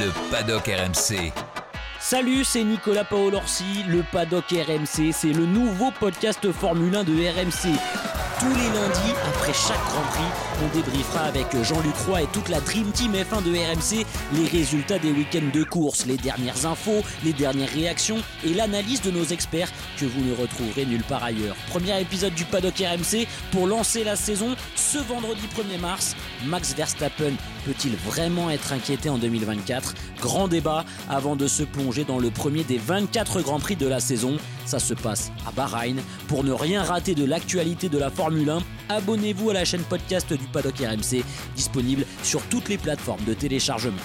le paddock RMC. Salut, c'est Nicolas Paolorsi, le paddock RMC, c'est le nouveau podcast Formule 1 de RMC. Tous les lundis, après chaque Grand Prix, on débriefera avec Jean-Luc Roy et toute la Dream Team F1 de RMC les résultats des week-ends de course, les dernières infos, les dernières réactions et l'analyse de nos experts que vous ne retrouverez nulle part ailleurs. Premier épisode du paddock RMC pour lancer la saison ce vendredi 1er mars. Max Verstappen peut-il vraiment être inquiété en 2024 Grand débat avant de se plonger dans le premier des 24 Grands Prix de la saison. Ça se passe à Bahreïn. Pour ne rien rater de l'actualité de la Formule 1, abonnez-vous à la chaîne podcast du Paddock RMC, disponible sur toutes les plateformes de téléchargement.